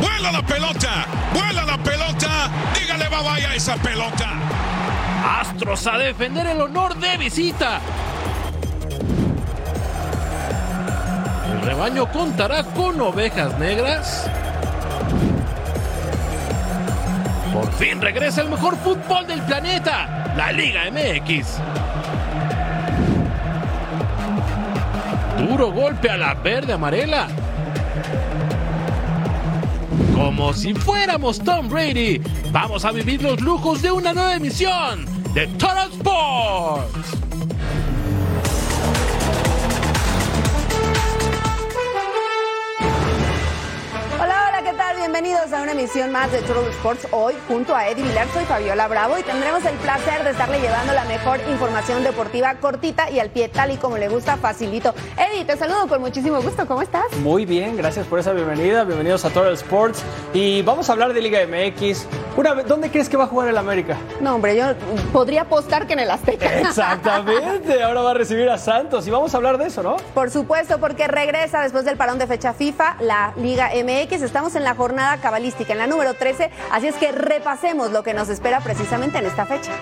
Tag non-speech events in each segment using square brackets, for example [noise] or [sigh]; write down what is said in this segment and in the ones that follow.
Vuela la pelota. Vuela la pelota. Dígale bye bye a esa pelota. Astros a defender el honor de visita. El rebaño contará con ovejas negras. Por fin regresa el mejor fútbol del planeta, la Liga MX. Duro golpe a la verde amarela. Como si fuéramos Tom Brady, vamos a vivir los lujos de una nueva emisión de Total Sports. Bienvenidos a una emisión más de Total Sports. Hoy, junto a Eddie Vilar, soy Fabiola Bravo y tendremos el placer de estarle llevando la mejor información deportiva cortita y al pie, tal y como le gusta, facilito. Eddie, te saludo con muchísimo gusto. ¿Cómo estás? Muy bien, gracias por esa bienvenida. Bienvenidos a Total Sports. Y vamos a hablar de Liga MX. Una vez- ¿Dónde crees que va a jugar el América? No, hombre, yo podría apostar que en el Azteca. [laughs] Exactamente, ahora va a recibir a Santos y vamos a hablar de eso, ¿no? Por supuesto, porque regresa después del parón de fecha FIFA la Liga MX. Estamos en la jornada cabalística, en la número 13, así es que repasemos lo que nos espera precisamente en esta fecha.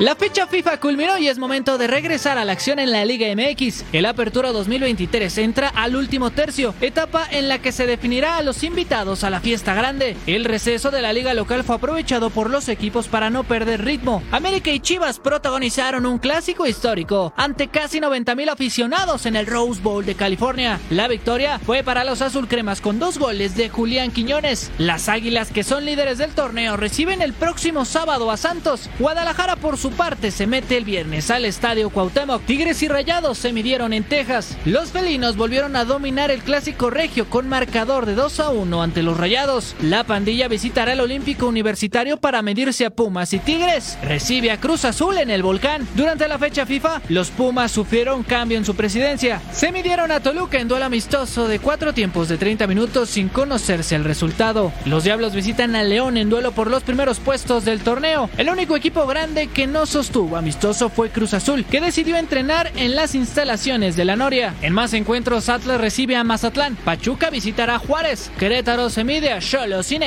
La fecha FIFA culminó y es momento de regresar a la acción en la Liga MX. El Apertura 2023 entra al último tercio, etapa en la que se definirá a los invitados a la fiesta grande. El receso de la liga local fue aprovechado por los equipos para no perder ritmo. América y Chivas protagonizaron un clásico histórico ante casi 90 mil aficionados en el Rose Bowl de California. La victoria fue para los azulcremas con dos goles de Julián Quiñones. Las águilas que son líderes del torneo reciben el próximo sábado a Santos. Guadalajara por su parte se mete el viernes al estadio Cuauhtémoc. Tigres y Rayados se midieron en Texas. Los felinos volvieron a dominar el clásico regio con marcador de 2 a 1 ante los Rayados. La pandilla visitará el Olímpico Universitario para medirse a Pumas y Tigres. Recibe a Cruz Azul en el volcán. Durante la fecha FIFA, los Pumas sufrieron cambio en su presidencia. Se midieron a Toluca en duelo amistoso de cuatro tiempos de 30 minutos sin conocerse el resultado. Los Diablos visitan a León en duelo por los primeros puestos del torneo. El único equipo grande que no sostuvo amistoso fue Cruz Azul, que decidió entrenar en las instalaciones de la Noria. En más encuentros, Atlas recibe a Mazatlán, Pachuca visitará a Juárez, Querétaro se mide a Cholos y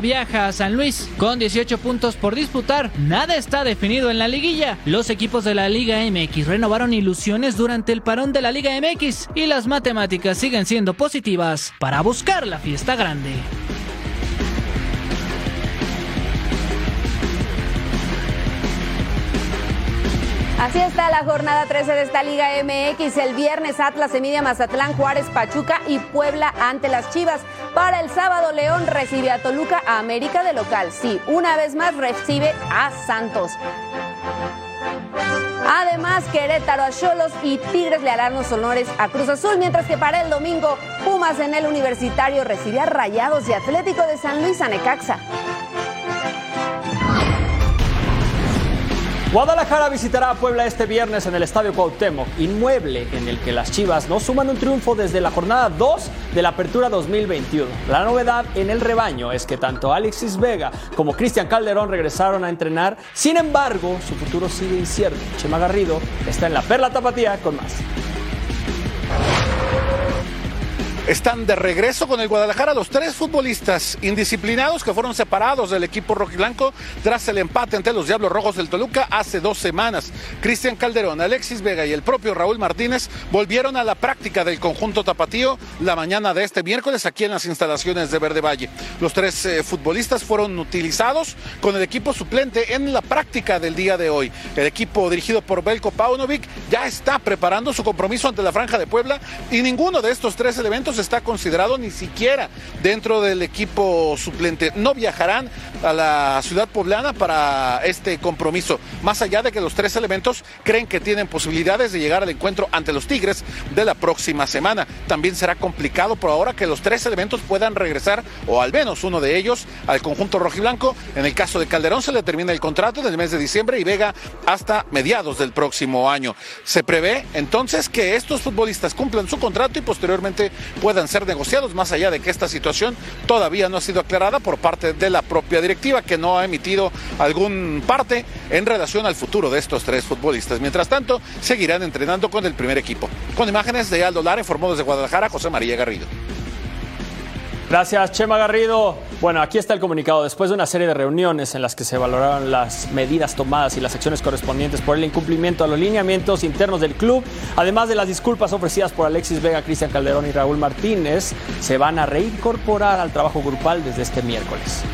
viaja a San Luis. Con 18 puntos por disputar, nada está definido en la liguilla. Los equipos de la Liga MX renovaron ilusiones durante el parón de la Liga MX y las matemáticas siguen siendo positivas para buscar la fiesta grande. Así está la jornada 13 de esta Liga MX. El viernes Atlas se Mazatlán, Juárez, Pachuca y Puebla ante las Chivas. Para el sábado León recibe a Toluca, a América de local. Sí, una vez más recibe a Santos. Además, Querétaro a Cholos y Tigres le harán los honores a Cruz Azul, mientras que para el domingo, Pumas en el Universitario recibe a Rayados y Atlético de San Luis a Necaxa. Guadalajara visitará a Puebla este viernes en el Estadio Cuauhtémoc, inmueble en el que las Chivas no suman un triunfo desde la jornada 2 de la Apertura 2021. La novedad en el rebaño es que tanto Alexis Vega como Cristian Calderón regresaron a entrenar, sin embargo, su futuro sigue incierto. Chema Garrido está en la Perla Tapatía con más. Están de regreso con el Guadalajara los tres futbolistas indisciplinados que fueron separados del equipo rojiblanco tras el empate ante los Diablos Rojos del Toluca hace dos semanas. Cristian Calderón, Alexis Vega y el propio Raúl Martínez volvieron a la práctica del conjunto tapatío la mañana de este miércoles aquí en las instalaciones de Verde Valle. Los tres eh, futbolistas fueron utilizados con el equipo suplente en la práctica del día de hoy. El equipo dirigido por Belko Paunovic ya está preparando su compromiso ante la Franja de Puebla y ninguno de estos tres elementos está considerado ni siquiera dentro del equipo suplente. No viajarán a la ciudad poblana para este compromiso, más allá de que los tres elementos creen que tienen posibilidades de llegar al encuentro ante los Tigres de la próxima semana. También será complicado por ahora que los tres elementos puedan regresar, o al menos uno de ellos, al conjunto rojiblanco. En el caso de Calderón se le termina el contrato en el mes de diciembre y Vega hasta mediados del próximo año. Se prevé entonces que estos futbolistas cumplan su contrato y posteriormente puedan ser negociados, más allá de que esta situación todavía no ha sido aclarada por parte de la propia directiva, que no ha emitido algún parte en relación al futuro de estos tres futbolistas. Mientras tanto, seguirán entrenando con el primer equipo. Con imágenes de Aldo Lara, informó desde Guadalajara José María Garrido. Gracias, Chema Garrido. Bueno, aquí está el comunicado. Después de una serie de reuniones en las que se valoraron las medidas tomadas y las acciones correspondientes por el incumplimiento a los lineamientos internos del club, además de las disculpas ofrecidas por Alexis Vega, Cristian Calderón y Raúl Martínez, se van a reincorporar al trabajo grupal desde este miércoles.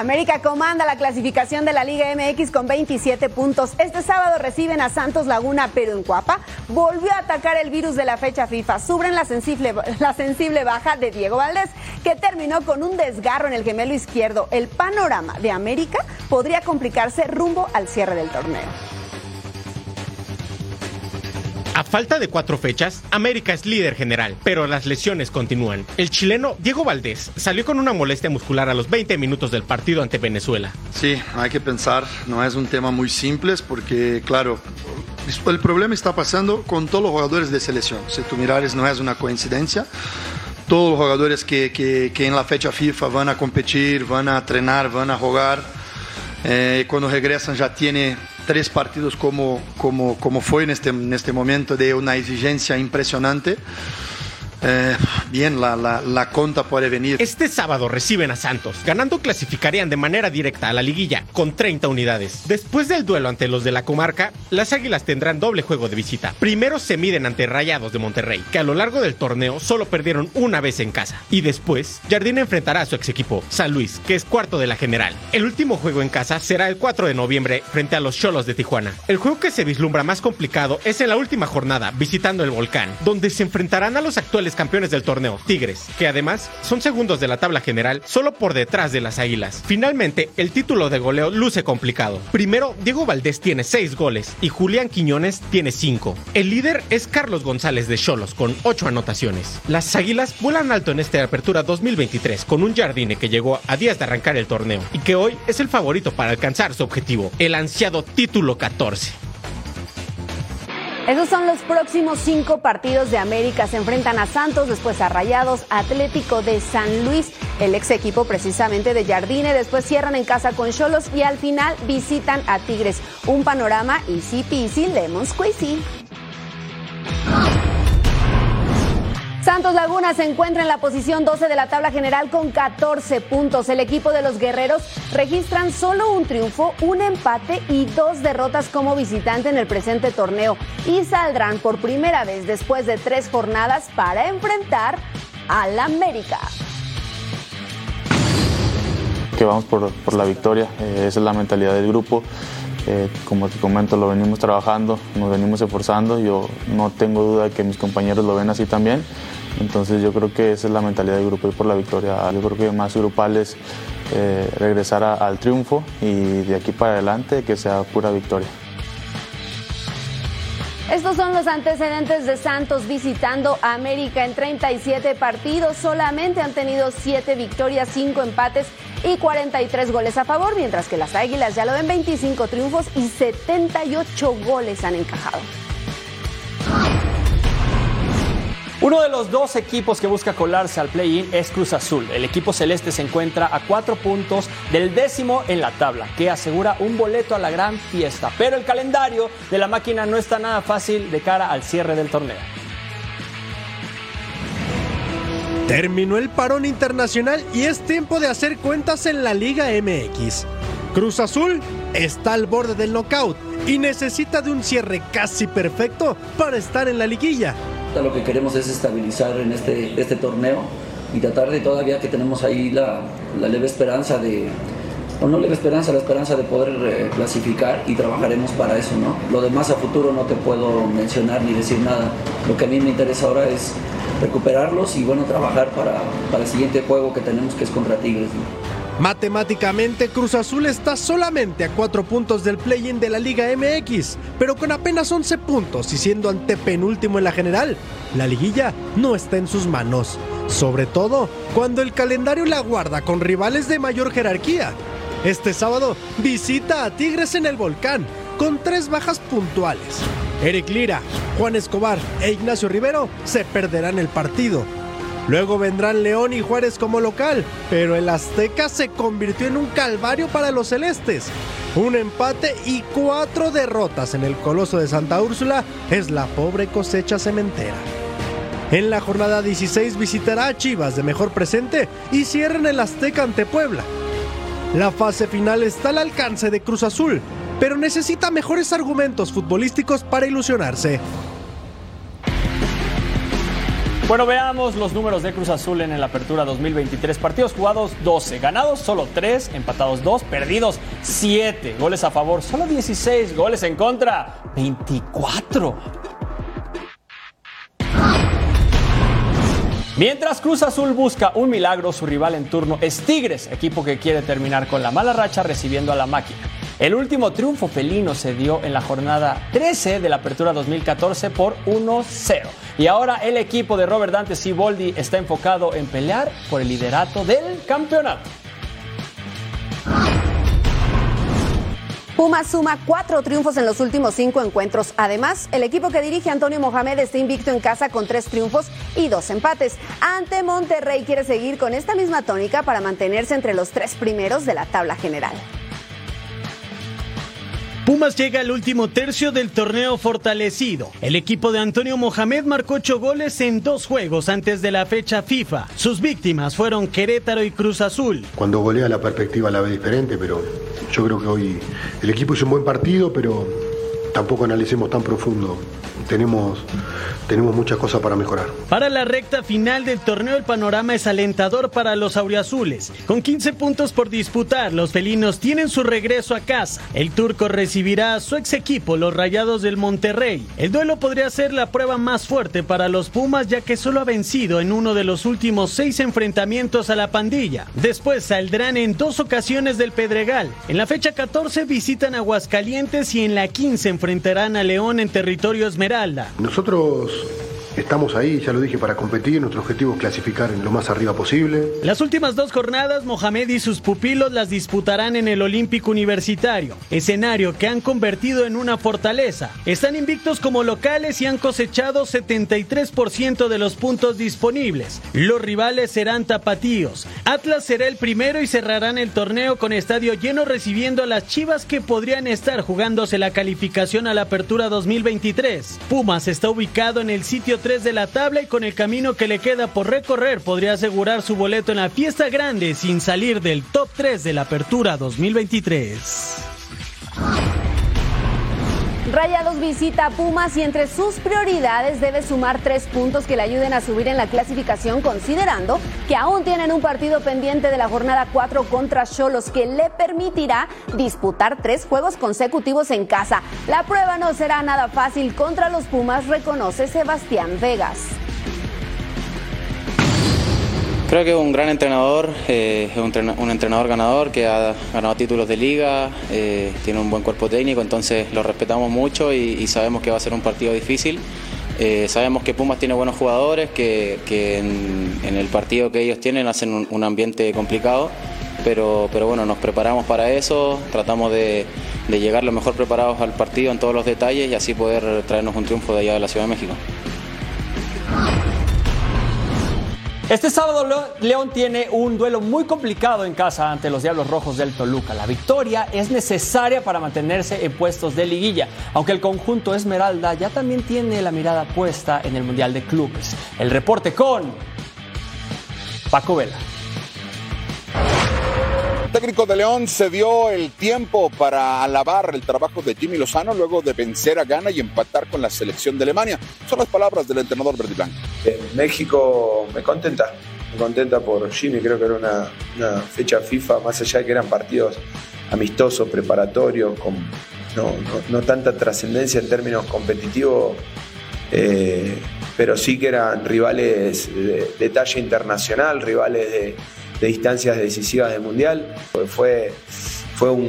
América comanda la clasificación de la Liga MX con 27 puntos. Este sábado reciben a Santos Laguna, pero en Cuapa volvió a atacar el virus de la fecha FIFA. Subren la sensible, la sensible baja de Diego Valdés, que terminó con un desgarro en el gemelo izquierdo. El panorama de América podría complicarse rumbo al cierre del torneo. A falta de cuatro fechas, América es líder general, pero las lesiones continúan. El chileno Diego Valdés salió con una molestia muscular a los 20 minutos del partido ante Venezuela. Sí, hay que pensar, no es un tema muy simple porque, claro, el problema está pasando con todos los jugadores de selección. Si tú mirares, no es una coincidencia. Todos los jugadores que, que, en la fecha FIFA van a competir, van a entrenar, van a jugar, eh, cuando regresan ya tiene tres partidos como, como, como fue en este, en este momento de una exigencia impresionante. Eh, bien, la, la, la, conta puede venir. Este sábado reciben a Santos. Ganando clasificarían de manera directa a la liguilla con 30 unidades. Después del duelo ante los de la comarca, las Águilas tendrán doble juego de visita. Primero se miden ante Rayados de Monterrey, que a lo largo del torneo solo perdieron una vez en casa. Y después, Jardín enfrentará a su ex equipo, San Luis, que es cuarto de la general. El último juego en casa será el 4 de noviembre frente a los Cholos de Tijuana. El juego que se vislumbra más complicado es en la última jornada, visitando el Volcán, donde se enfrentarán a los actuales campeones del torneo, Tigres, que además son segundos de la tabla general solo por detrás de las Águilas. Finalmente, el título de goleo luce complicado. Primero, Diego Valdés tiene 6 goles y Julián Quiñones tiene 5. El líder es Carlos González de Cholos con 8 anotaciones. Las Águilas vuelan alto en esta apertura 2023 con un Jardine que llegó a días de arrancar el torneo y que hoy es el favorito para alcanzar su objetivo, el ansiado título 14. Esos son los próximos cinco partidos de América. Se enfrentan a Santos, después a Rayados, Atlético de San Luis, el ex equipo precisamente de Jardine. Después cierran en casa con Cholos y al final visitan a Tigres. Un panorama easy peasy, lemon squeezy. Santos Laguna se encuentra en la posición 12 de la tabla general con 14 puntos. El equipo de los guerreros registran solo un triunfo, un empate y dos derrotas como visitante en el presente torneo y saldrán por primera vez después de tres jornadas para enfrentar al América. Que vamos por, por la victoria, eh, esa es la mentalidad del grupo. Como te comento, lo venimos trabajando, nos venimos esforzando. Yo no tengo duda de que mis compañeros lo ven así también. Entonces yo creo que esa es la mentalidad del grupo, ir por la victoria. Yo creo que más grupal es eh, regresar al triunfo y de aquí para adelante que sea pura victoria. Estos son los antecedentes de Santos visitando América en 37 partidos. Solamente han tenido 7 victorias, 5 empates y 43 goles a favor, mientras que las Águilas ya lo ven 25 triunfos y 78 goles han encajado. Uno de los dos equipos que busca colarse al play-in es Cruz Azul. El equipo celeste se encuentra a cuatro puntos del décimo en la tabla, que asegura un boleto a la gran fiesta. Pero el calendario de la máquina no está nada fácil de cara al cierre del torneo. Terminó el parón internacional y es tiempo de hacer cuentas en la Liga MX. Cruz Azul está al borde del knockout y necesita de un cierre casi perfecto para estar en la liguilla. Lo que queremos es estabilizar en este, este torneo y tratar de todavía que tenemos ahí la, leve esperanza de, o no leve esperanza, la esperanza de poder eh, clasificar y trabajaremos para eso, ¿no? Lo demás a futuro no te puedo mencionar ni decir nada. Lo que a mí me interesa ahora es recuperarlos y bueno, trabajar para, para el siguiente juego que tenemos que es contra Tigres. Matemáticamente, Cruz Azul está solamente a cuatro puntos del play-in de la Liga MX, pero con apenas 11 puntos y siendo antepenúltimo en la general, la liguilla no está en sus manos. Sobre todo cuando el calendario la guarda con rivales de mayor jerarquía. Este sábado visita a Tigres en el Volcán, con tres bajas puntuales. Eric Lira, Juan Escobar e Ignacio Rivero se perderán el partido. Luego vendrán León y Juárez como local, pero el Azteca se convirtió en un calvario para los celestes. Un empate y cuatro derrotas en el Coloso de Santa Úrsula es la pobre cosecha cementera. En la jornada 16 visitará a Chivas de mejor presente y cierran el Azteca ante Puebla. La fase final está al alcance de Cruz Azul, pero necesita mejores argumentos futbolísticos para ilusionarse. Bueno, veamos los números de Cruz Azul en el Apertura 2023. Partidos jugados 12, ganados solo 3, empatados 2, perdidos 7, goles a favor solo 16, goles en contra 24. Mientras Cruz Azul busca un milagro, su rival en turno es Tigres, equipo que quiere terminar con la mala racha recibiendo a la máquina. El último triunfo felino se dio en la jornada 13 de la Apertura 2014 por 1-0. Y ahora el equipo de Robert Dante Siboldi está enfocado en pelear por el liderato del campeonato. Pumas suma cuatro triunfos en los últimos cinco encuentros. Además, el equipo que dirige Antonio Mohamed está invicto en casa con tres triunfos y dos empates. Ante Monterrey quiere seguir con esta misma tónica para mantenerse entre los tres primeros de la tabla general. Pumas llega al último tercio del torneo fortalecido. El equipo de Antonio Mohamed marcó ocho goles en dos juegos antes de la fecha FIFA. Sus víctimas fueron Querétaro y Cruz Azul. Cuando golea la perspectiva la ve diferente, pero yo creo que hoy el equipo hizo un buen partido, pero tampoco analicemos tan profundo. Tenemos, tenemos muchas cosas para mejorar. Para la recta final del torneo el panorama es alentador para los auriazules. Con 15 puntos por disputar, los felinos tienen su regreso a casa. El turco recibirá a su ex equipo, los Rayados del Monterrey. El duelo podría ser la prueba más fuerte para los Pumas ya que solo ha vencido en uno de los últimos seis enfrentamientos a la pandilla. Después saldrán en dos ocasiones del Pedregal. En la fecha 14 visitan Aguascalientes y en la 15 enfrentarán a León en territorio Esmeralda. Nosotros estamos ahí, ya lo dije, para competir. Nuestro objetivo es clasificar en lo más arriba posible. Las últimas dos jornadas, Mohamed y sus pupilos las disputarán en el Olímpico Universitario, escenario que han convertido en una fortaleza. Están invictos como locales y han cosechado 73% de los puntos disponibles. Los rivales serán tapatíos. Atlas será el primero y cerrarán el torneo con estadio lleno recibiendo a las Chivas que podrían estar jugándose la calificación a la apertura 2023. Pumas está ubicado en el sitio 3 de la tabla y con el camino que le queda por recorrer podría asegurar su boleto en la fiesta grande sin salir del top 3 de la apertura 2023. Rayados visita a Pumas y entre sus prioridades debe sumar tres puntos que le ayuden a subir en la clasificación, considerando que aún tienen un partido pendiente de la jornada 4 contra Cholos que le permitirá disputar tres juegos consecutivos en casa. La prueba no será nada fácil contra los Pumas, reconoce Sebastián Vegas. Creo que es un gran entrenador, eh, es un, entrenador ganador que ha ganado títulos de liga, eh, tiene un buen cuerpo técnico, entonces lo respetamos mucho y, sabemos que va a ser un partido difícil. Eh, sabemos que Pumas tiene buenos jugadores, que, en, el partido que ellos tienen hacen un, un ambiente complicado, pero, pero, bueno, nos preparamos para eso, tratamos de, de llegar lo mejor preparados al partido en todos los detalles y así poder traernos un triunfo de allá de la Ciudad de México. Este sábado León tiene un duelo muy complicado en casa ante los Diablos Rojos del Toluca. La victoria es necesaria para mantenerse en puestos de liguilla, aunque el conjunto Esmeralda ya también tiene la mirada puesta en el Mundial de Clubes. El reporte con Paco Vela. Técnico de León se dio el tiempo para alabar el trabajo de Jimmy Lozano luego de vencer a Ghana y empatar con la selección de Alemania. Son las palabras del entrenador verde blanco. México me contenta, me contenta por Jimmy, creo que era una, fecha FIFA, más allá de que eran partidos amistosos, preparatorios, con no tanta trascendencia en términos competitivos, eh, pero sí que eran rivales de, de talla internacional, rivales de, de, distancias decisivas del Mundial. Fue, fue un,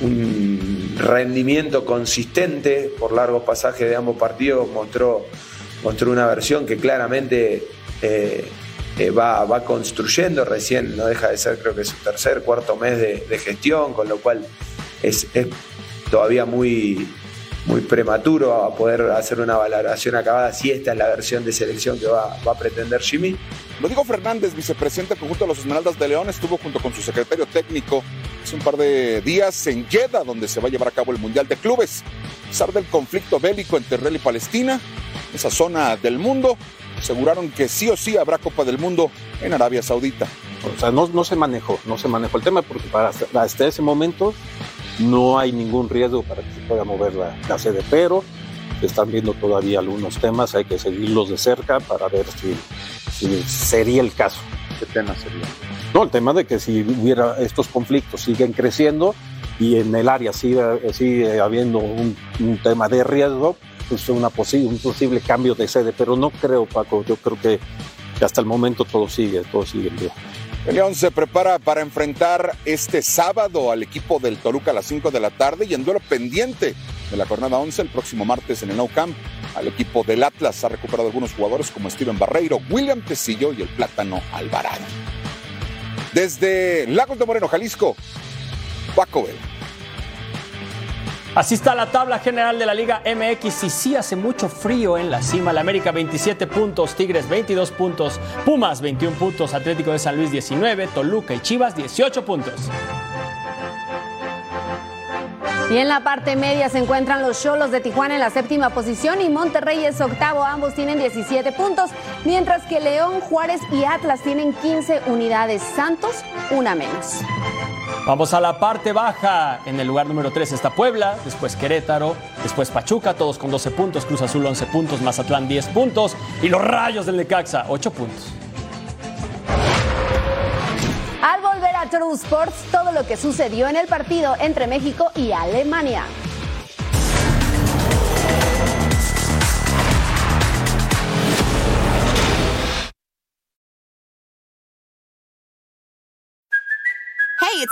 un, un, rendimiento consistente por largos pasajes de ambos partidos, mostró, mostró una versión que claramente eh, eh, va, va, construyendo, recién no deja de ser creo que su tercer, cuarto mes de, de gestión, con lo cual es, es todavía muy, muy prematuro a poder hacer una valoración acabada si esta es la versión de selección que va, va a pretender Jimmy. Rodrigo Fernández, vicepresidente conjunto de los Esmeraldas de León, estuvo junto con su secretario técnico hace un par de días en Jeddah, donde se va a llevar a cabo el Mundial de Clubes. A pesar del conflicto bélico entre Israel y Palestina, esa zona del mundo, aseguraron que sí o sí habrá Copa del Mundo en Arabia Saudita. O sea, no, no se manejó, no se manejó el tema porque para hasta, ese momento no hay ningún riesgo para que se pueda mover la, la, sede, pero están viendo todavía algunos temas, hay que seguirlos de cerca para ver si, si sería el caso. ¿Qué tema sería? No, el tema de que si hubiera estos conflictos siguen creciendo y en el área sigue, sigue habiendo un, un tema de riesgo, pues una posi un posible cambio de sede, pero no creo, Paco, yo creo que, que hasta el momento todo sigue, todo sigue bien. El León se prepara para enfrentar este sábado al equipo del Toluca a las 5 de la tarde y en duelo pendiente de la jornada 11 el próximo martes en el Nou Camp. Al equipo del Atlas ha recuperado algunos jugadores como Steven Barreiro, William Tecillo y el Plátano Alvarado. Desde Lagos de Moreno, Jalisco, Paco Vela. Así está la tabla general de la Liga MX y sí hace mucho frío en la cima. La América 27 puntos, Tigres 22 puntos, Pumas 21 puntos, Atlético de San Luis 19, Toluca y Chivas 18 puntos. Y en la parte media se encuentran los Cholos de Tijuana en la séptima posición y Monterrey es octavo. Ambos tienen 17 puntos, mientras que León, Juárez y Atlas tienen 15 unidades. Santos, una menos. Vamos a la parte baja. En el lugar número 3 está Puebla, después Querétaro, después Pachuca, todos con 12 puntos, Cruz Azul 11 puntos, Mazatlán 10 puntos y los Rayos del Necaxa 8 puntos. True Sports, todo lo que sucedió en el partido entre México y Alemania.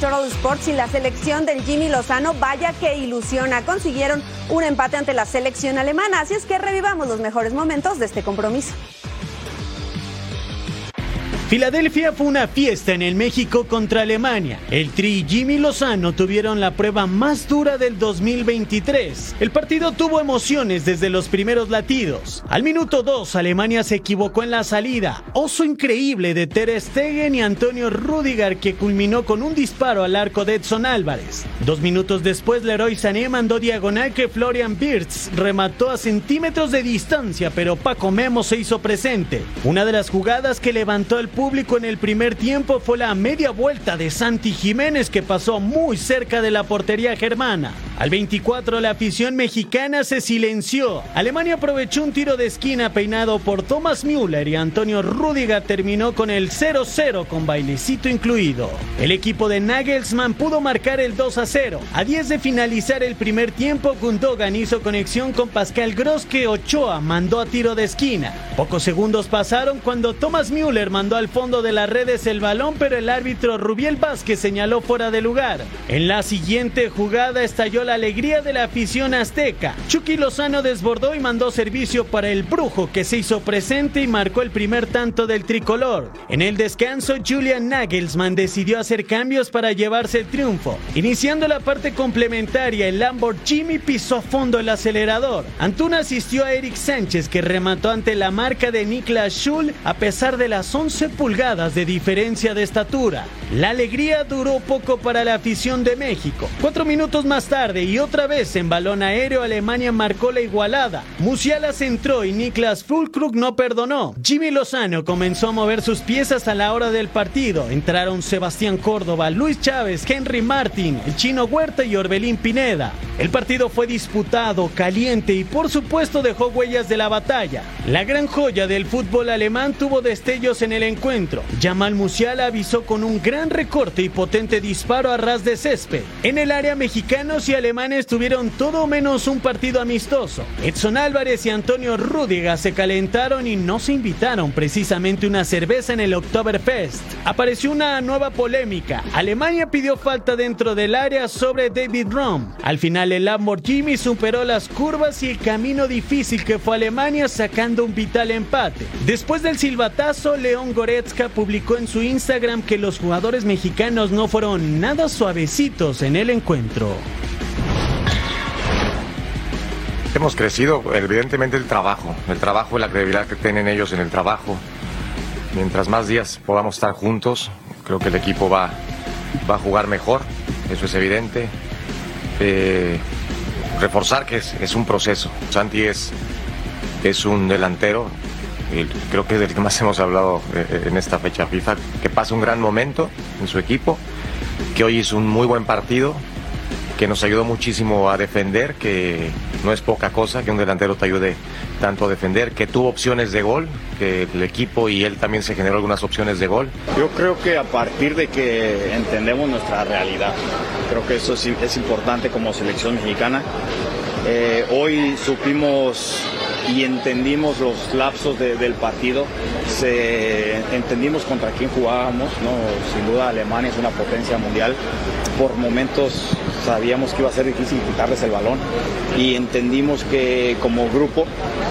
Total Sports y la selección del Jimmy Lozano, vaya que ilusiona. Consiguieron un empate ante la selección alemana, así es que revivamos los mejores momentos de este compromiso. Filadelfia fue una fiesta en el México contra Alemania. El Tri y Jimmy Lozano tuvieron la prueba más dura del 2023. El partido tuvo emociones desde los primeros latidos. Al minuto 2, Alemania se equivocó en la salida. Oso increíble de Ter Stegen y Antonio Rudiger que culminó con un disparo al arco de Edson Álvarez. Dos minutos después, Leroy Sané mandó diagonal que Florian Wirtz remató a centímetros de distancia, pero Paco Memo se hizo presente. Una de las jugadas que levantó el público en el primer tiempo fue la media vuelta de Santi Jiménez que pasó muy cerca de la portería germana. Al 24 la afición mexicana se silenció. Alemania aprovechó un tiro de esquina peinado por Thomas Müller y Antonio Rüdiger terminó con el 0-0 con bailecito incluido. El equipo de Nagelsmann pudo marcar el 2-0. A 10 de finalizar el primer tiempo, Gundogan hizo conexión con Pascal Gross que Ochoa mandó a tiro de esquina. Pocos segundos pasaron cuando Thomas Müller mandó al fondo de las redes el balón, pero el árbitro Rubiel Vázquez señaló fuera de lugar. En la siguiente jugada estalló la alegría de la afición azteca. Chucky Lozano desbordó y mandó servicio para el brujo que se hizo presente y marcó el primer tanto del tricolor. En el descanso, Julian Nagelsmann decidió hacer cambios para llevarse el triunfo. Iniciando la parte complementaria, el Lamborghini pisó a fondo el acelerador. Antuna asistió a Eric Sánchez que remató ante la marca de Niklas Schul a pesar de las 11 pulgadas de diferencia de estatura. La alegría duró poco para la afición de México. Cuatro minutos más tarde y otra vez en balón aéreo Alemania marcó la igualada. Musiala centró y Niklas Fulkrug no perdonó. Jimmy Lozano comenzó a mover sus piezas a la hora del partido. Entraron Sebastián Córdoba, Luis Chávez, Henry Martin, el chino Huerta y Orbelín Pineda. El partido fue disputado, caliente y por supuesto dejó huellas de la batalla. La gran joya del fútbol alemán tuvo destellos en el encuentro. Jamal Musiala avisó con un gran recorte y potente disparo a ras de césped. En el área mexicanos y alemanes tuvieron todo menos un partido amistoso. Edson Álvarez y Antonio Rúdiga se calentaron y no se invitaron precisamente una cerveza en el Oktoberfest. Apareció una nueva polémica. Alemania pidió falta dentro del área sobre David Rom. Al final el Lamborghini superó las curvas y el camino difícil que fue Alemania sacando un vital empate. Después del silbatazo, León Publicó en su Instagram que los jugadores mexicanos no fueron nada suavecitos en el encuentro. Hemos crecido, evidentemente, el trabajo, el trabajo y la credibilidad que tienen ellos en el trabajo. Mientras más días podamos estar juntos, creo que el equipo va, va a jugar mejor, eso es evidente. Eh, reforzar que es, es, un proceso. Santi es, es un delantero, creo que es del que más hemos hablado eh, en esta fecha FIFA, que pasa un gran momento en su equipo, que hoy hizo un muy buen partido, que nos ayudó muchísimo a defender, que no es poca cosa que un delantero te ayude tanto a defender, que tuvo opciones de gol, que el equipo y él también se generó algunas opciones de gol. Yo creo que a partir de que entendemos nuestra realidad, creo que eso es, es importante como selección mexicana. Eh, hoy supimos y entendimos los lapsos de, del partido, se, entendimos contra quién jugábamos, ¿no? sin duda Alemania es una potencia mundial, por momentos sabíamos que iba a ser difícil quitarles el balón y entendimos que como grupo,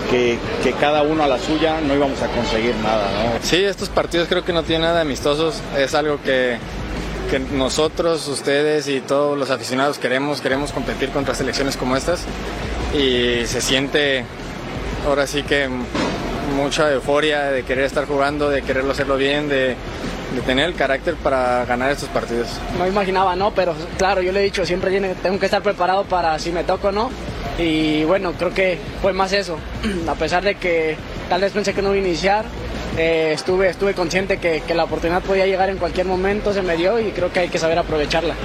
que, que cada uno a la suya no íbamos a conseguir nada. Sí, estos partidos creo que no tienen nada de amistosos, es algo que, que nosotros, ustedes y todos los aficionados queremos, queremos competir contra selecciones como estas y se siente ahora sí que mucha euforia de querer estar jugando, de quererlo hacerlo bien, de, tener el carácter para ganar estos partidos. No imaginaba, ¿no? Pero claro, yo le he dicho, siempre tengo que estar preparado para si me toco, ¿no? Y bueno, creo que fue más eso. [clears throat] A pesar de que tal vez pensé que no iba a iniciar, eh, estuve, estuve consciente que la oportunidad podía llegar en cualquier momento, se me dio y creo que hay que saber aprovecharla.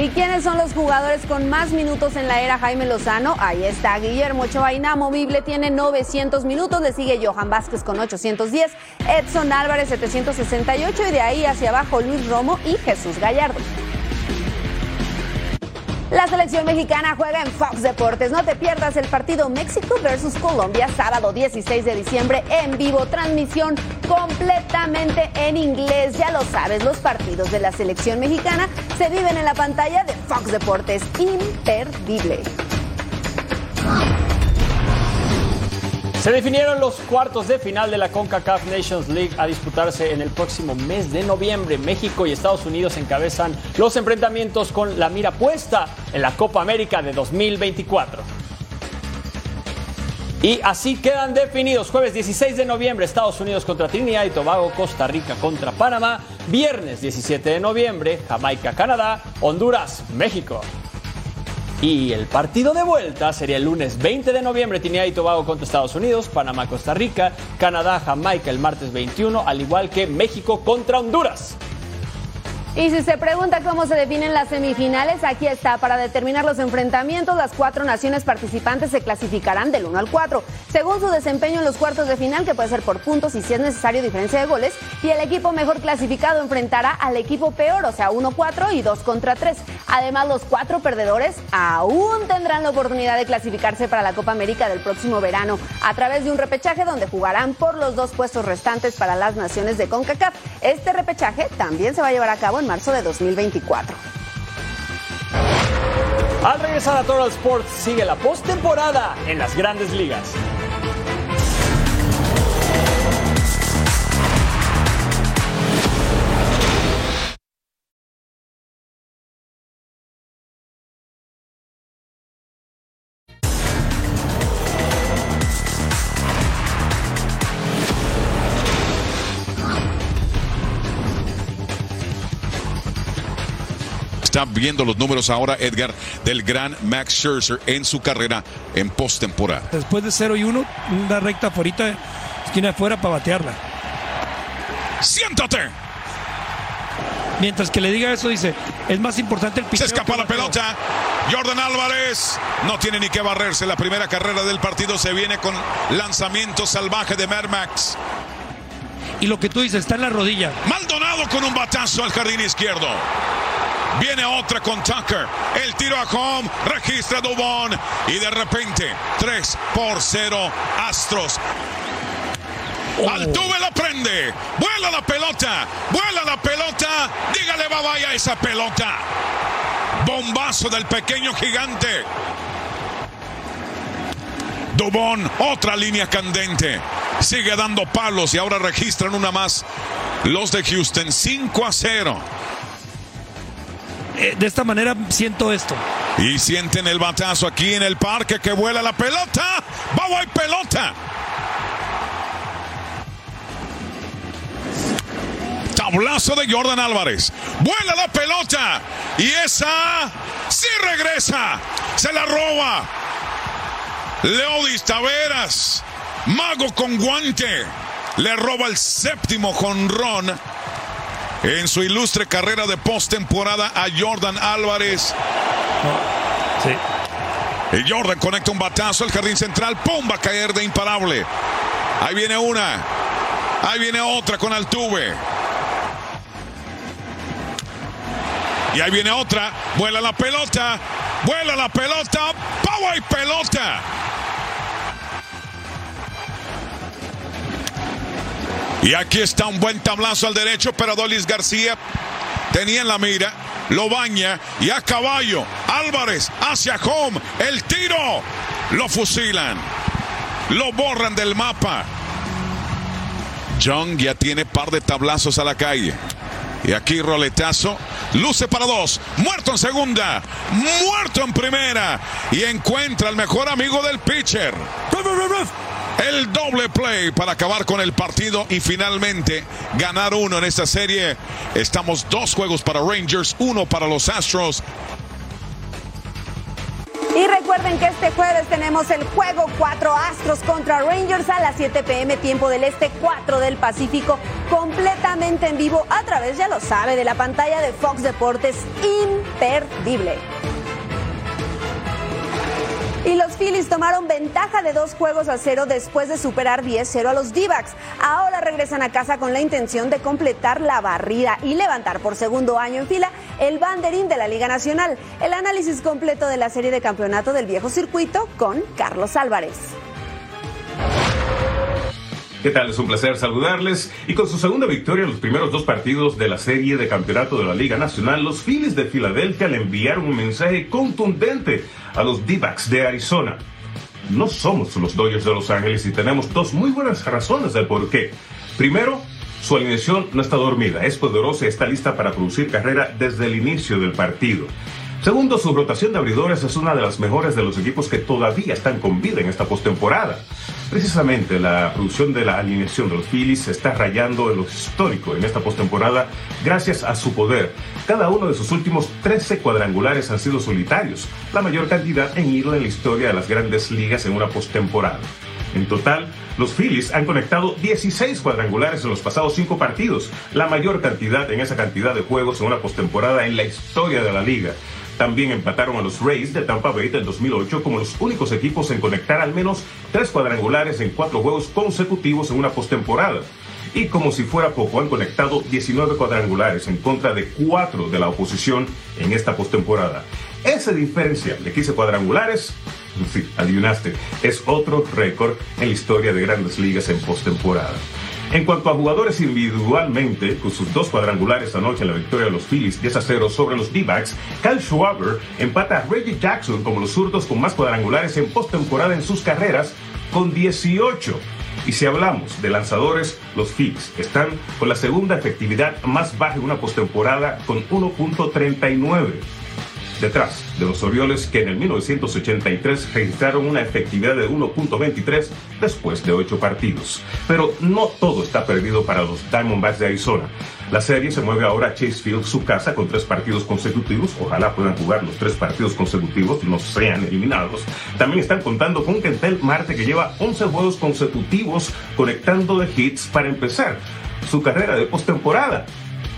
¿Y quiénes son los jugadores con más minutos en la era Jaime Lozano? Ahí está Guillermo Ochoa inamovible, tiene 900 minutos, le sigue Johan Vázquez con 810, Edson Álvarez 768 y de ahí hacia abajo Luis Romo y Jesús Gallardo. La selección mexicana juega en Fox Deportes. No te pierdas el partido México versus Colombia, sábado 16 de diciembre en vivo. Transmisión completamente en inglés. Ya lo sabes, los partidos de la selección mexicana se viven en la pantalla de Fox Deportes. Imperdible. Se definieron los cuartos de final de la CONCACAF Nations League a disputarse en el próximo mes de noviembre. México y Estados Unidos encabezan los enfrentamientos con la mira puesta en la Copa América de 2024. Y así quedan definidos. Jueves 16 de noviembre, Estados Unidos contra Trinidad y Tobago, Costa Rica contra Panamá. Viernes 17 de noviembre, Jamaica, Canadá, Honduras, México. Y el partido de vuelta sería el lunes 20 de noviembre, Trinidad y Tobago contra Estados Unidos, Panamá, Costa Rica, Canadá, Jamaica el martes 21, al igual que México contra Honduras. Y si se pregunta cómo se definen las semifinales, aquí está. Para determinar los enfrentamientos, las cuatro naciones participantes se clasificarán del 1 al 4, según su desempeño en los cuartos de final, que puede ser por puntos y si es necesario diferencia de goles. Y el equipo mejor clasificado enfrentará al equipo peor, o sea, 1-4 y 2 contra 3. Además, los cuatro perdedores aún tendrán la oportunidad de clasificarse para la Copa América del próximo verano a través de un repechaje donde jugarán por los dos puestos restantes para las naciones de CONCACAF. Este repechaje también se va a llevar a cabo en marzo de 2024. Al regresar a Total Sports sigue la postemporada en las grandes ligas. Está viendo los números ahora, Edgar, del gran Max Scherzer en su carrera en postemporada. Después de 0 y 1, una recta afuera, esquina afuera para batearla. ¡Siéntate! Mientras que le diga eso, dice, es más importante el Se picheo escapa que el la pelota. Jordan Álvarez no tiene ni que barrerse. La primera carrera del partido se viene con lanzamiento salvaje de Mad Max. Y lo que tú dices, está en la rodilla. Maldonado con un batazo al jardín izquierdo. Viene otra con Tucker. El tiro a home. Registra Dubón. Y de repente, 3 por 0 Astros. Altuve la prende. Vuela la pelota. Vuela la pelota. Dígale bye bye a esa pelota. Bombazo del pequeño gigante. Dubón, otra línea candente. Sigue dando palos y ahora registran una más. Los de Houston, 5 a 0. Eh, de esta manera siento esto. Y sienten el batazo aquí en el parque que vuela la pelota. ¡Va, hay pelota! Tablazo de Jordan Álvarez. Vuela la pelota. Y esa sí regresa. Se la roba. Leodis Taveras. Mago con guante. Le roba el séptimo jonrón en su ilustre carrera de postemporada a Jordan Álvarez. Y Jordan conecta un batazo al jardín central. ¡Pum! Va a caer de imparable. Ahí viene una. Ahí viene otra con Altuve. Y ahí viene otra. Vuela la pelota. Vuela la pelota. ¡Pau y pelota! Y aquí está un buen tablazo al derecho, pero Dolis García tenía en la mira, lo baña y a caballo. Álvarez hacia home, el tiro, lo fusilan, lo borran del mapa. John ya tiene par de tablazos a la calle. Y aquí roletazo, luce para dos, muerto en segunda, muerto en primera y encuentra al mejor amigo del pitcher. El doble play para acabar con el partido y finalmente ganar uno en esta serie. Estamos dos juegos para Rangers, uno para los Astros. Y recuerden que este jueves tenemos el juego 4 Astros contra Rangers a las 7 pm tiempo del Este, 4 del Pacífico, completamente en vivo a través, ya lo sabe, de la pantalla de Fox Deportes, imperdible. Y los Phillies tomaron ventaja de dos juegos a cero después de superar 10-0 a los d Ahora regresan a casa con la intención de completar la barrida y levantar por segundo año en fila el banderín de la Liga Nacional. El análisis completo de la serie de campeonato del viejo circuito con Carlos Álvarez. ¿Qué tal? Es un placer saludarles. Y con su segunda victoria en los primeros dos partidos de la serie de campeonato de la Liga Nacional, los Phillies de Filadelfia le enviaron un mensaje contundente a los D-backs de Arizona. No somos los Dodgers de Los Ángeles y tenemos dos muy buenas razones del por qué. Primero, su alineación no está dormida, es poderosa y está lista para producir carrera desde el inicio del partido. Segundo, su rotación de abridores es una de las mejores de los equipos que todavía están con vida en esta postemporada. Precisamente la producción de la alineación de los Phillies se está rayando en lo histórico en esta postemporada gracias a su poder. Cada uno de sus últimos 13 cuadrangulares han sido solitarios, la mayor cantidad en irla en la historia de las grandes ligas en una postemporada. En total, los Phillies han conectado 16 cuadrangulares en los pasados cinco partidos, la mayor cantidad en esa cantidad de juegos en una postemporada en la historia de la liga. También empataron a los Rays de Tampa Bay del 2008 como los únicos equipos en conectar al menos tres cuadrangulares en cuatro juegos consecutivos en una postemporada. Y como si fuera poco, han conectado 19 cuadrangulares en contra de cuatro de la oposición en esta postemporada. Ese diferencial de 15 cuadrangulares, sí, adivinaste, es otro récord en la historia de grandes ligas en postemporada. En cuanto a jugadores individualmente, con sus dos cuadrangulares anoche en la victoria de los Phillies 10 a 0 sobre los D-backs, Kyle Schwaber empata a Reggie Jackson como los zurdos con más cuadrangulares en postemporada en sus carreras con 18. Y si hablamos de lanzadores, los Phillies están con la segunda efectividad más baja en una postemporada con 1.39 detrás de los Orioles que en el 1983 registraron una efectividad de 1.23 después de ocho partidos. Pero no todo está perdido para los Diamondbacks de Arizona. La serie se mueve ahora a Chase Field, su casa, con tres partidos consecutivos. Ojalá puedan jugar los tres partidos consecutivos no sean eliminados. También están contando con Kentel Marte, que lleva 11 juegos consecutivos conectando de hits para empezar su carrera de postemporada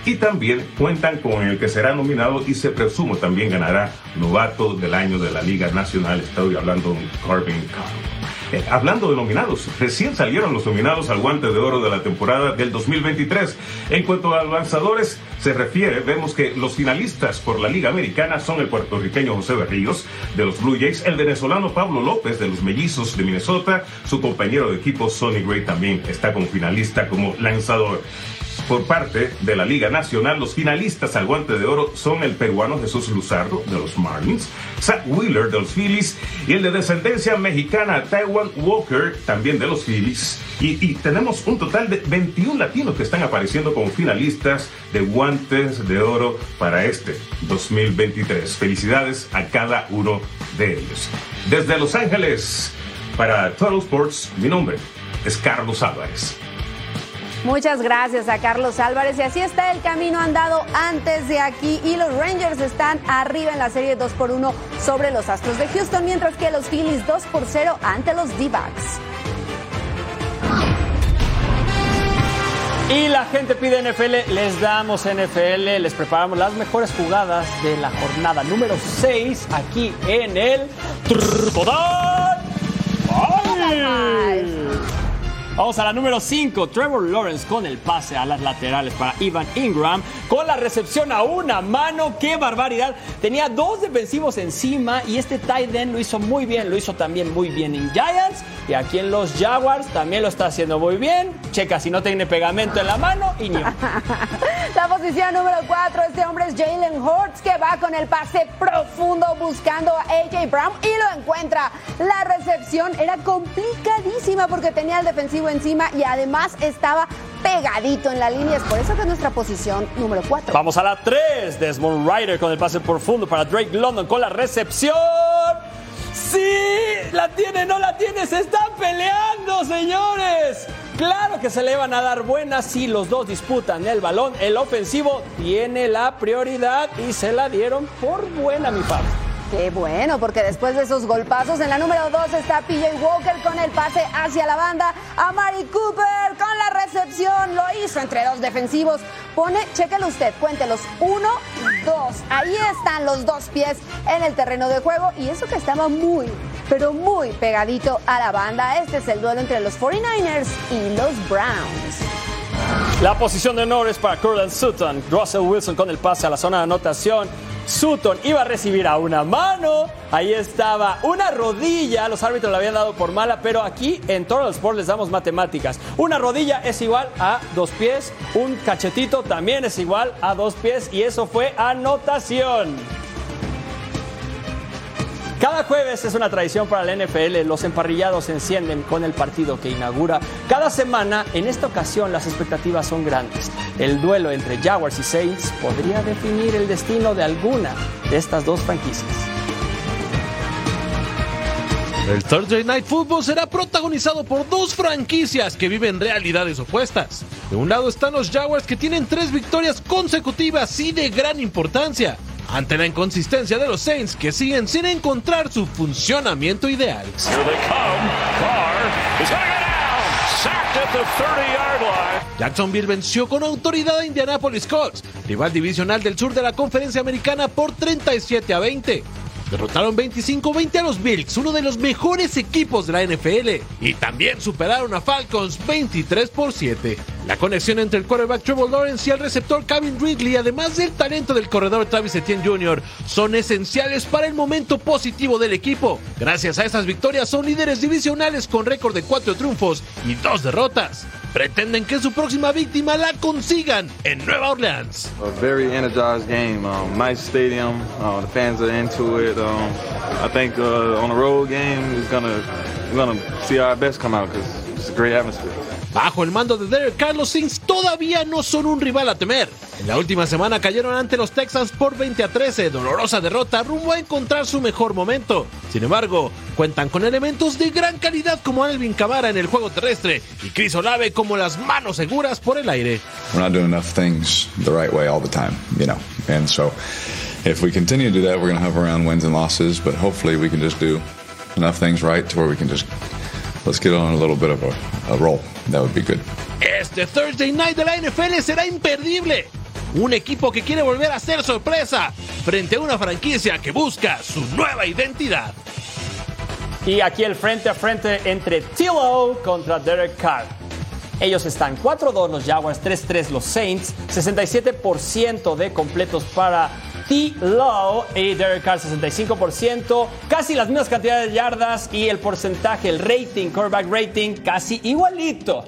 y también cuentan con el que será nominado y se presume también ganará novato del año de la Liga Nacional. Estoy hablando de Corbin eh, hablando de nominados, recién salieron los nominados al guante de oro de la temporada del 2023. En cuanto a lanzadores se refiere, vemos que los finalistas por la Liga Americana son el puertorriqueño José Berríos de los Blue Jays, el venezolano Pablo López de los Mellizos de Minnesota, su compañero de equipo Sonny Gray también está como finalista como lanzador. Por parte de la Liga Nacional, los finalistas al guante de oro son el peruano Jesús Luzardo de los Marlins, Zach Wheeler de los Phillies y el de descendencia mexicana Taiwan Walker también de los Phillies. Y, tenemos un total de 21 latinos que están apareciendo como finalistas de guantes de oro para este 2023. Felicidades a cada uno de ellos. Desde Los Ángeles, para Total Sports, mi nombre es Carlos Álvarez. Muchas gracias a Carlos Álvarez. Y así está el camino andado antes de aquí. Y los Rangers están arriba en la serie 2 por 1 sobre los Astros de Houston, mientras que los Phillies 2 por 0 ante los D-Backs. Y la gente pide NFL, les damos NFL, les preparamos las mejores jugadas de la jornada número 6 aquí en el Total. Vamos a la número 5. Trevor Lawrence con el pase a las laterales para Ivan Ingram. Con la recepción a una mano. ¡Qué barbaridad! Tenía dos defensivos encima y este tight end lo hizo muy bien. Lo hizo también muy bien en Giants. Y aquí en los Jaguars también lo está haciendo muy bien. Checa si no tiene pegamento en la mano y ni. [laughs] la posición número 4. Este hombre es Jalen Hurts que va con el pase profundo buscando a AJ Brown y lo encuentra. La recepción era complicadísima porque tenía el defensivo encima y además estaba pegadito en la línea. Es por eso que es nuestra posición número 4. Vamos a la 3. Desmond Ryder con el pase profundo para Drake London con la recepción. ¡Sí! ¡La tiene, no la tiene! ¡Se están peleando, señores! Claro que se le van a dar buenas si los dos disputan el balón. El ofensivo tiene la prioridad y se la dieron por buena, mi padre. Qué bueno, porque después de esos golpazos, en la número 2 está PJ Walker con el pase hacia la banda. A Mari Cooper con la recepción. Lo hizo entre dos defensivos. Pone, chéquelo usted, cuéntelos. Uno, dos. Ahí están los dos pies en el terreno de juego. Y eso que estaba muy, pero muy pegadito a la banda. Este es el duelo entre los 49ers y los Browns. La posición de honor es para Curran Sutton. Russell Wilson con el pase a la zona de anotación. Sutton iba a recibir a una mano. Ahí estaba una rodilla. Los árbitros la habían dado por mala, pero aquí en Total Sport les damos matemáticas. Una rodilla es igual a dos pies. Un cachetito también es igual a dos pies. Y eso fue anotación. Cada jueves es una tradición para la NFL, los emparrillados se encienden con el partido que inaugura cada semana. En esta ocasión las expectativas son grandes. El duelo entre Jaguars y Saints podría definir el destino de alguna de estas dos franquicias. El Thursday Night Football será protagonizado por dos franquicias que viven realidades opuestas. De un lado están los Jaguars que tienen tres victorias consecutivas y de gran importancia ante la inconsistencia de los Saints que siguen sin encontrar su funcionamiento ideal. Jacksonville venció con autoridad a Indianapolis Colts, rival divisional del sur de la conferencia americana por 37 a 20. Derrotaron 25-20 a los Bills, uno de los mejores equipos de la NFL, y también superaron a Falcons 23 por 7. La conexión entre el quarterback Trevor Lawrence y el receptor Kevin Ridley, además del talento del corredor Travis Etienne Jr., son esenciales para el momento positivo del equipo. Gracias a estas victorias son líderes divisionales con récord de 4 triunfos y 2 derrotas. Pretenden que su próxima víctima la consigan en Nueva Orleans. A very energized game. Um, nice stadium. Uh, the fans are into it. Um, I think uh, on a road game, it's gonna we're gonna see our best come out because it's a great atmosphere. Bajo el mando de Derek Carr, los Saints todavía no son un rival a temer. En la última semana cayeron ante los Texans por 20 a 13, dolorosa derrota rumbo a encontrar su mejor momento. Sin embargo, cuentan con elementos de gran calidad como Alvin Kamara en el juego terrestre y Chris Olave como las manos seguras por el aire. We're not doing enough things the right way all the time, you know. And so if we continue to do that, we're going to have around wins and losses, but hopefully we can just do enough things right to where we can just let's get on a little bit of a, a roll. That would be good. Este Thursday Night de la NFL será imperdible. Un equipo que quiere volver a ser sorpresa frente a una franquicia que busca su nueva identidad. Y aquí el frente a frente entre Tilo contra Derek Carr. Ellos están 4-2 los Jaguars, 3-3 los Saints, 67% de completos para T-Low y Derek Carr 65%, casi las mismas cantidades de yardas y el porcentaje, el rating, quarterback rating, casi igualito.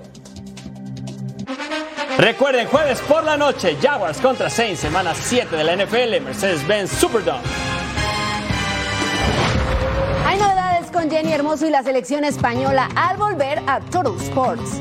Recuerden, jueves por la noche, Jaguars contra Saints, semana 7 de la NFL, Mercedes-Benz Superdome. Hay novedades con Jenny Hermoso y la selección española al volver a Total Sports.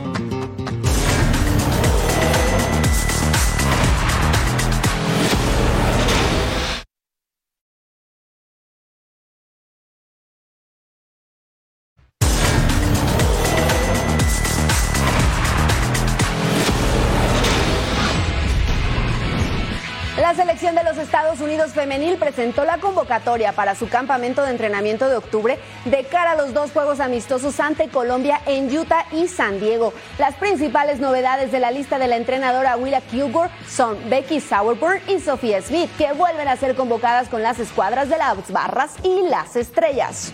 Unidos femenil presentó la convocatoria para su campamento de entrenamiento de octubre de cara a los dos juegos amistosos ante Colombia en Utah y San Diego. Las principales novedades de la lista de la entrenadora Willa Kilgore son Becky Sauerburn y Sophia Smith, que vuelven a ser convocadas con las escuadras de las barras y las estrellas.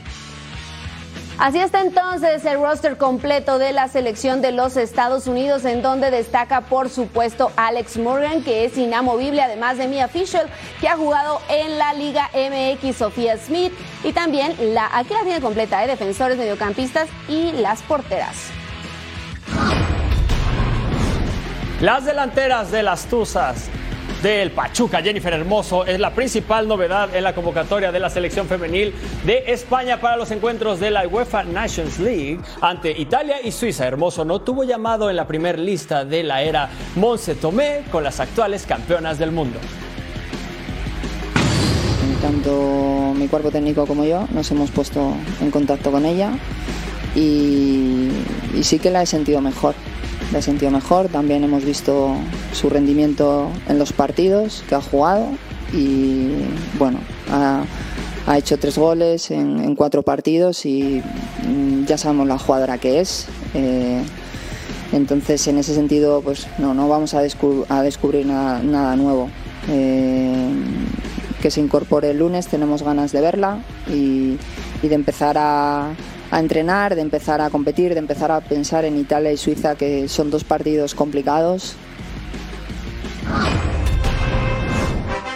Así está entonces el roster completo de la selección de los Estados Unidos, en donde destaca por supuesto Alex Morgan, que es inamovible, además de Mia Fisher, que ha jugado en la Liga MX, Sofía Smith, y también la, aquí la tiene completa, de defensores, mediocampistas y las porteras. Las delanteras de las Tuzas del Pachuca, Jennifer Hermoso, es la principal novedad en la convocatoria de la selección femenil de España para los encuentros de la UEFA Nations League ante Italia y Suiza. Hermoso no tuvo llamado en la primer lista de la era Monse Tomé con las actuales campeonas del mundo. Tanto mi cuerpo técnico como yo nos hemos puesto en contacto con ella y, y sí que la he sentido mejor la he sentido mejor. También hemos visto su rendimiento en los partidos que ha jugado y bueno, ha, ha hecho tres goles en, en, cuatro partidos y mm, ya sabemos la jugadora que es. Eh, entonces, en ese sentido, pues no, no vamos a, a descubrir nada, nada nuevo. Eh, que se incorpore el lunes, tenemos ganas de verla y, y de empezar a, a entrenar, de empezar a competir, de empezar a pensar en Italia y Suiza, que son dos partidos complicados.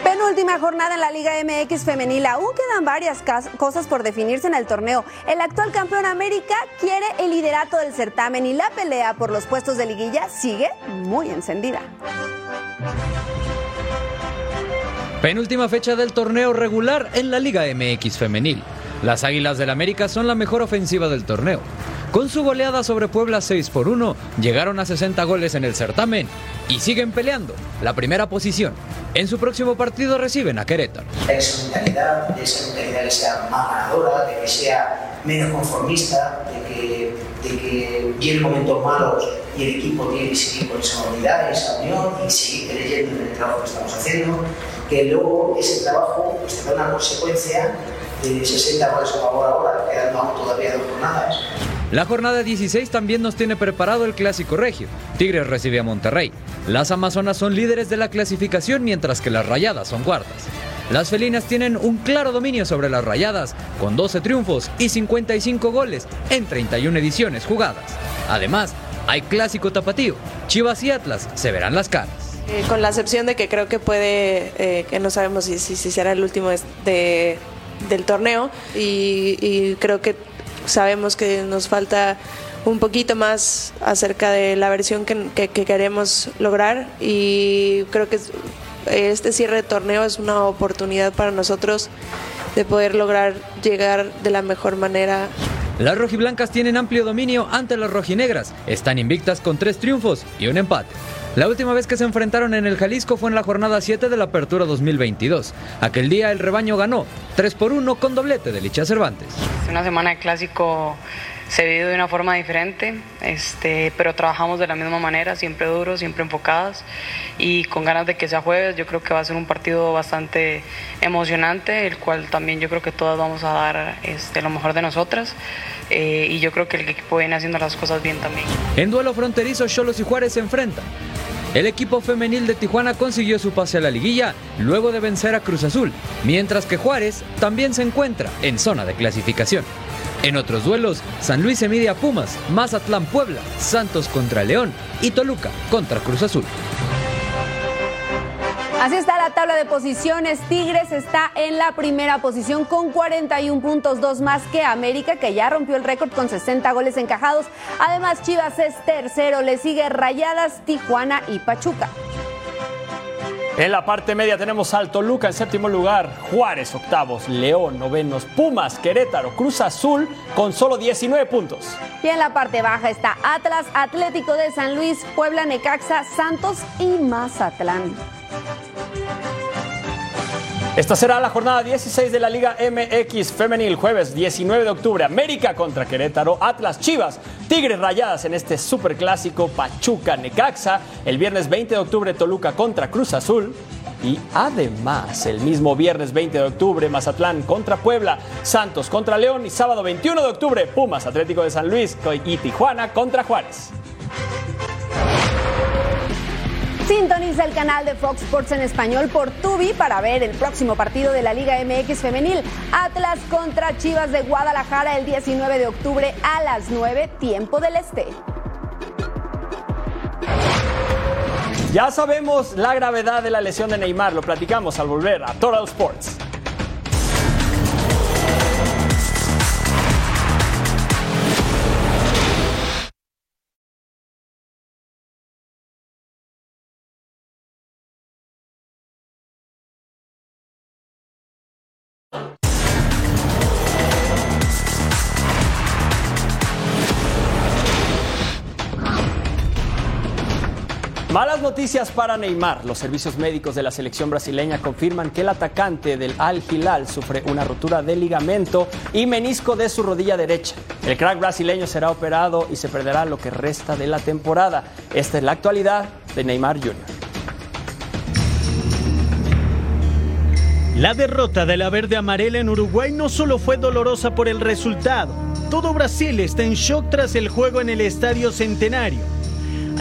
Penúltima jornada en la Liga MX femenil. Aún quedan varias cosas por definirse en el torneo. El actual campeón América quiere el liderato del certamen y la pelea por los puestos de liguilla sigue muy encendida. Penúltima fecha del torneo regular en la Liga MX femenil. Las Águilas del América son la mejor ofensiva del torneo. Con su goleada sobre Puebla 6 por 1, llegaron a 60 goles en el certamen y siguen peleando la primera posición. En su próximo partido reciben a Querétaro. Esa mentalidad, de esa mentalidad que sea más ganadora, de que sea menos conformista, de que, de que vienen momentos malos y el equipo tiene que seguir con esa unidad, esa unión y seguir creyendo en el trabajo que estamos haciendo que luego ese trabajo pues, tendrá una consecuencia de 60 goles a favor ahora, quedando aún todavía dos jornadas. La jornada 16 también nos tiene preparado el clásico regio. Tigres recibe a Monterrey. Las Amazonas son líderes de la clasificación mientras que las Rayadas son cuartas. Las felinas tienen un claro dominio sobre las rayadas, con 12 triunfos y 55 goles en 31 ediciones jugadas. Además, hay clásico tapatío. Chivas y Atlas se verán las caras. Eh, con la excepción de que creo que puede, eh, que no sabemos si, si, si será el último de, del torneo y, creo que sabemos que nos falta un poquito más acerca de la versión que, que queremos lograr y creo que este cierre de torneo es una oportunidad para nosotros de poder lograr llegar de la mejor manera. Las rojiblancas tienen amplio dominio ante las rojinegras. Están invictas con tres triunfos y un empate. La última vez que se enfrentaron en el Jalisco fue en la jornada 7 de la Apertura 2022. Aquel día el rebaño ganó 3 por 1 con doblete de Licha Cervantes. Una semana de clásico se vive de una forma diferente, este, pero trabajamos de la misma manera, siempre duros, siempre enfocadas y con ganas de que sea jueves. Yo creo que va a ser un partido bastante emocionante, el cual también yo creo que todas vamos a dar este, lo mejor de nosotras. Eh, y yo creo que el equipo viene haciendo las cosas bien también. En duelo fronterizo, Cholos y Juárez se enfrentan. El equipo femenil de Tijuana consiguió su pase a la liguilla luego de vencer a Cruz Azul, mientras que Juárez también se encuentra en zona de clasificación. En otros duelos, San Luis se mide a Pumas, Mazatlán Puebla, Santos contra León y Toluca contra Cruz Azul. Así está la tabla de posiciones. Tigres está en la primera posición con 41 puntos, dos más que América, que ya rompió el récord con 60 goles encajados. Además, Chivas es tercero, le sigue Rayadas, Tijuana y Pachuca. En la parte media tenemos al Toluca en séptimo lugar, Juárez octavos, León novenos, Pumas, Querétaro, Cruz Azul con solo 19 puntos. Y en la parte baja está Atlas, Atlético de San Luis, Puebla, Necaxa, Santos y Mazatlán. Esta será la jornada 16 de la Liga MX Femenil, jueves 19 de octubre. América contra Querétaro, Atlas Chivas, Tigres Rayadas en este superclásico Pachuca Necaxa. El viernes 20 de octubre Toluca contra Cruz Azul. Y además, el mismo viernes 20 de octubre, Mazatlán contra Puebla, Santos contra León y sábado 21 de octubre, Pumas Atlético de San Luis y Tijuana contra Juárez. Sintoniza el canal de Fox Sports en español por Tubi para ver el próximo partido de la Liga MX Femenil. Atlas contra Chivas de Guadalajara el 19 de octubre a las 9, tiempo del este. Ya sabemos la gravedad de la lesión de Neymar, lo platicamos al volver a Total Sports. Malas noticias para Neymar. Los servicios médicos de la selección brasileña confirman que el atacante del Al Hilal sufre una rotura de ligamento y menisco de su rodilla derecha. El crack brasileño será operado y se perderá lo que resta de la temporada. Esta es la actualidad de Neymar Jr. La derrota de la verde amarela en Uruguay no solo fue dolorosa por el resultado. Todo Brasil está en shock tras el juego en el Estadio Centenario.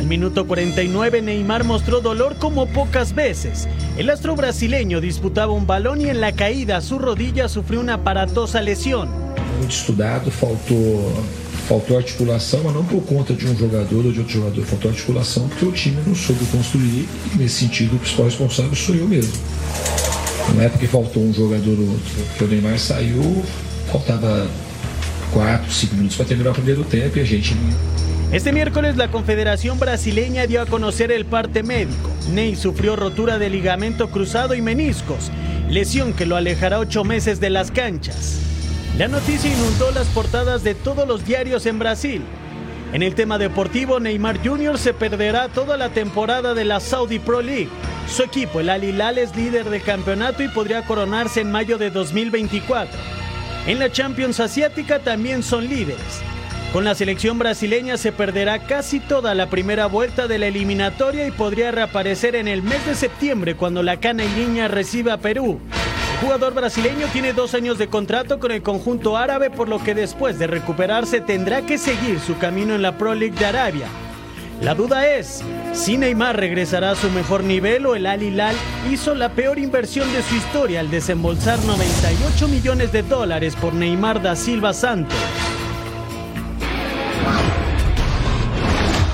Al minuto 49 Neymar mostró dolor como pocas veces. El astro brasileño disputaba un balón y en la caída su rodilla sufrió una aparatosa lesión. Muito estudado, faltou, faltou articulação, mas não por conta de um jogador ou de outro jogador, faltou articulação porque o time não soube construir nesse sentido o principal responsável sou eu mesmo. Não é porque faltou um jogador ou outro, porque o Neymar saiu, faltava 4, 5 minutos para terminar o primeiro tempo e a gente Este miércoles la Confederación Brasileña dio a conocer el parte médico. Ney sufrió rotura de ligamento cruzado y meniscos, lesión que lo alejará ocho meses de las canchas. La noticia inundó las portadas de todos los diarios en Brasil. En el tema deportivo, Neymar Jr. se perderá toda la temporada de la Saudi Pro League. Su equipo, el Al Hilal, es líder del campeonato y podría coronarse en mayo de 2024. En la Champions Asiática también son líderes. Con la selección brasileña se perderá casi toda la primera vuelta de la eliminatoria y podría reaparecer en el mes de septiembre cuando la cana y niña reciba a Perú. El jugador brasileño tiene dos años de contrato con el conjunto árabe, por lo que después de recuperarse tendrá que seguir su camino en la Pro League de Arabia. La duda es si Neymar regresará a su mejor nivel o el Al Hilal hizo la peor inversión de su historia al desembolsar 98 millones de dólares por Neymar da Silva Santos.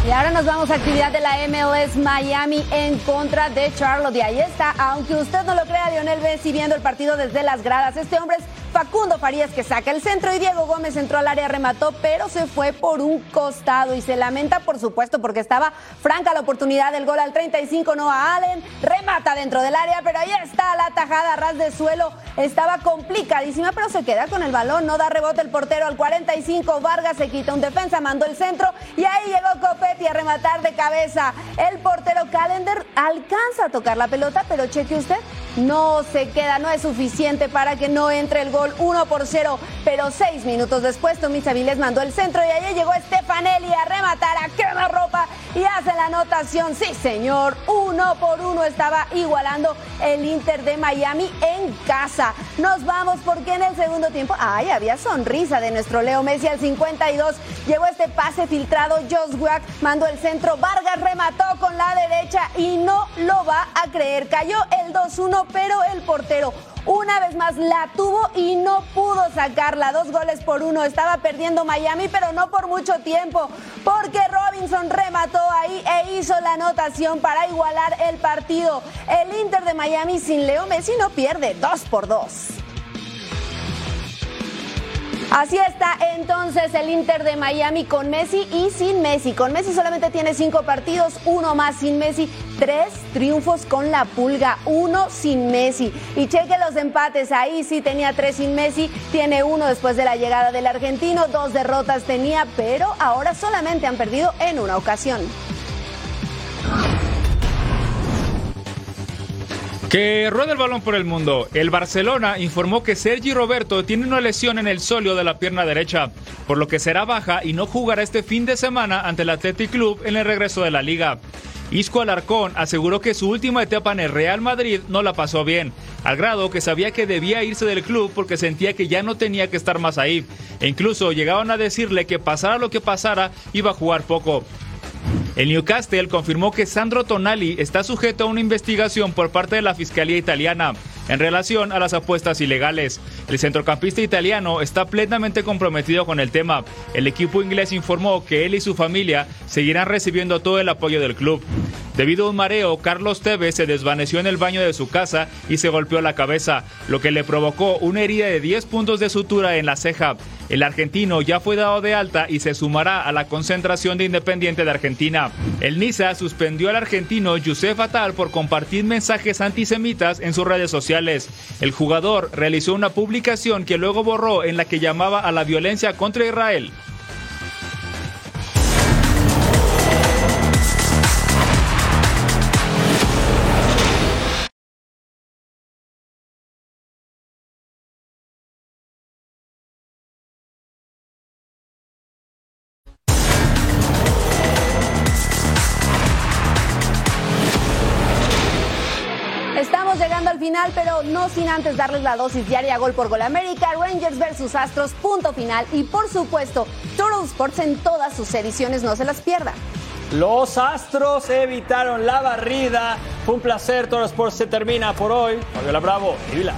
Y ahora nos vamos a actividad de la MLS Miami en contra de Charlotte. Y ahí está, aunque usted no lo crea, Lionel Messi viendo el partido desde las gradas. Este hombre es Facundo Farías que saca el centro y Diego Gómez entró al área, remató, pero se fue por un costado y se lamenta, por supuesto, porque estaba franca la oportunidad del gol al 35, Noah Allen, remata dentro del área, pero ahí está la tajada ras de suelo, estaba complicadísima, pero se queda con el balón, no da rebote el portero al 45, Vargas se quita un defensa, mandó el centro y ahí llegó Copetti a rematar de cabeza. El portero Calendar alcanza a tocar la pelota, pero cheque usted, no se queda, no es suficiente para que no entre el gol 1 por 0, pero seis minutos después Tomás Avilés mandó el centro y allí llegó Stefanelli a rematar a quema ropa y hace la anotación. Sí, señor, uno por uno estaba igualando el Inter de Miami en casa. Nos vamos porque en el segundo tiempo, ay, había sonrisa de nuestro Leo Messi al 52. Llegó este pase filtrado, Josh Wack mandó el centro, Vargas remató con la derecha y no lo va a creer. Cayó el 2-1, pero el portero una vez más la tuvo y no pudo sacarla. Dos goles por uno. Estaba perdiendo Miami, pero no por mucho tiempo, porque Robinson remató ahí e hizo la anotación para igualar el partido. El Inter de Miami sin Leo Messi no pierde. Dos por dos. Así está entonces el Inter de Miami con Messi y sin Messi. Con Messi solamente tiene cinco partidos, uno más sin Messi, tres triunfos con la pulga, uno sin Messi. Y cheque los empates, ahí sí tenía tres sin Messi, tiene uno después de la llegada del argentino, dos derrotas tenía, pero ahora solamente han perdido en una ocasión. Que rueda el balón por el mundo. El Barcelona informó que Sergi Roberto tiene una lesión en el sóleo de la pierna derecha, por lo que será baja y no jugará este fin de semana ante el Athletic Club en el regreso de la liga. Isco Alarcón aseguró que su última etapa en el Real Madrid no la pasó bien, al grado que sabía que debía irse del club porque sentía que ya no tenía que estar más ahí, e incluso llegaban a decirle que pasara lo que pasara, iba a jugar poco. El Newcastle confirmó que Sandro Tonali está sujeto a una investigación por parte de la Fiscalía italiana en relación a las apuestas ilegales. El centrocampista italiano está plenamente comprometido con el tema. El equipo inglés informó que él y su familia seguirán recibiendo todo el apoyo del club. Debido a un mareo, Carlos Tevez se desvaneció en el baño de su casa y se golpeó la cabeza, lo que le provocó una herida de 10 puntos de sutura en la ceja. El argentino ya fue dado de alta y se sumará a la concentración de Independiente de Argentina. El Niza suspendió al argentino Yusef Atal por compartir mensajes antisemitas en sus redes sociales. El jugador realizó una publicación que luego borró en la que llamaba a la violencia contra Israel. No sin antes darles la dosis diaria Gol por Gol América, Rangers versus Astros, punto final. Y por supuesto, Total Sports en todas sus ediciones, no se las pierda. Los Astros evitaron la barrida. Fue un placer. Todo Sports se termina por hoy. Fabiola Bravo y Vila.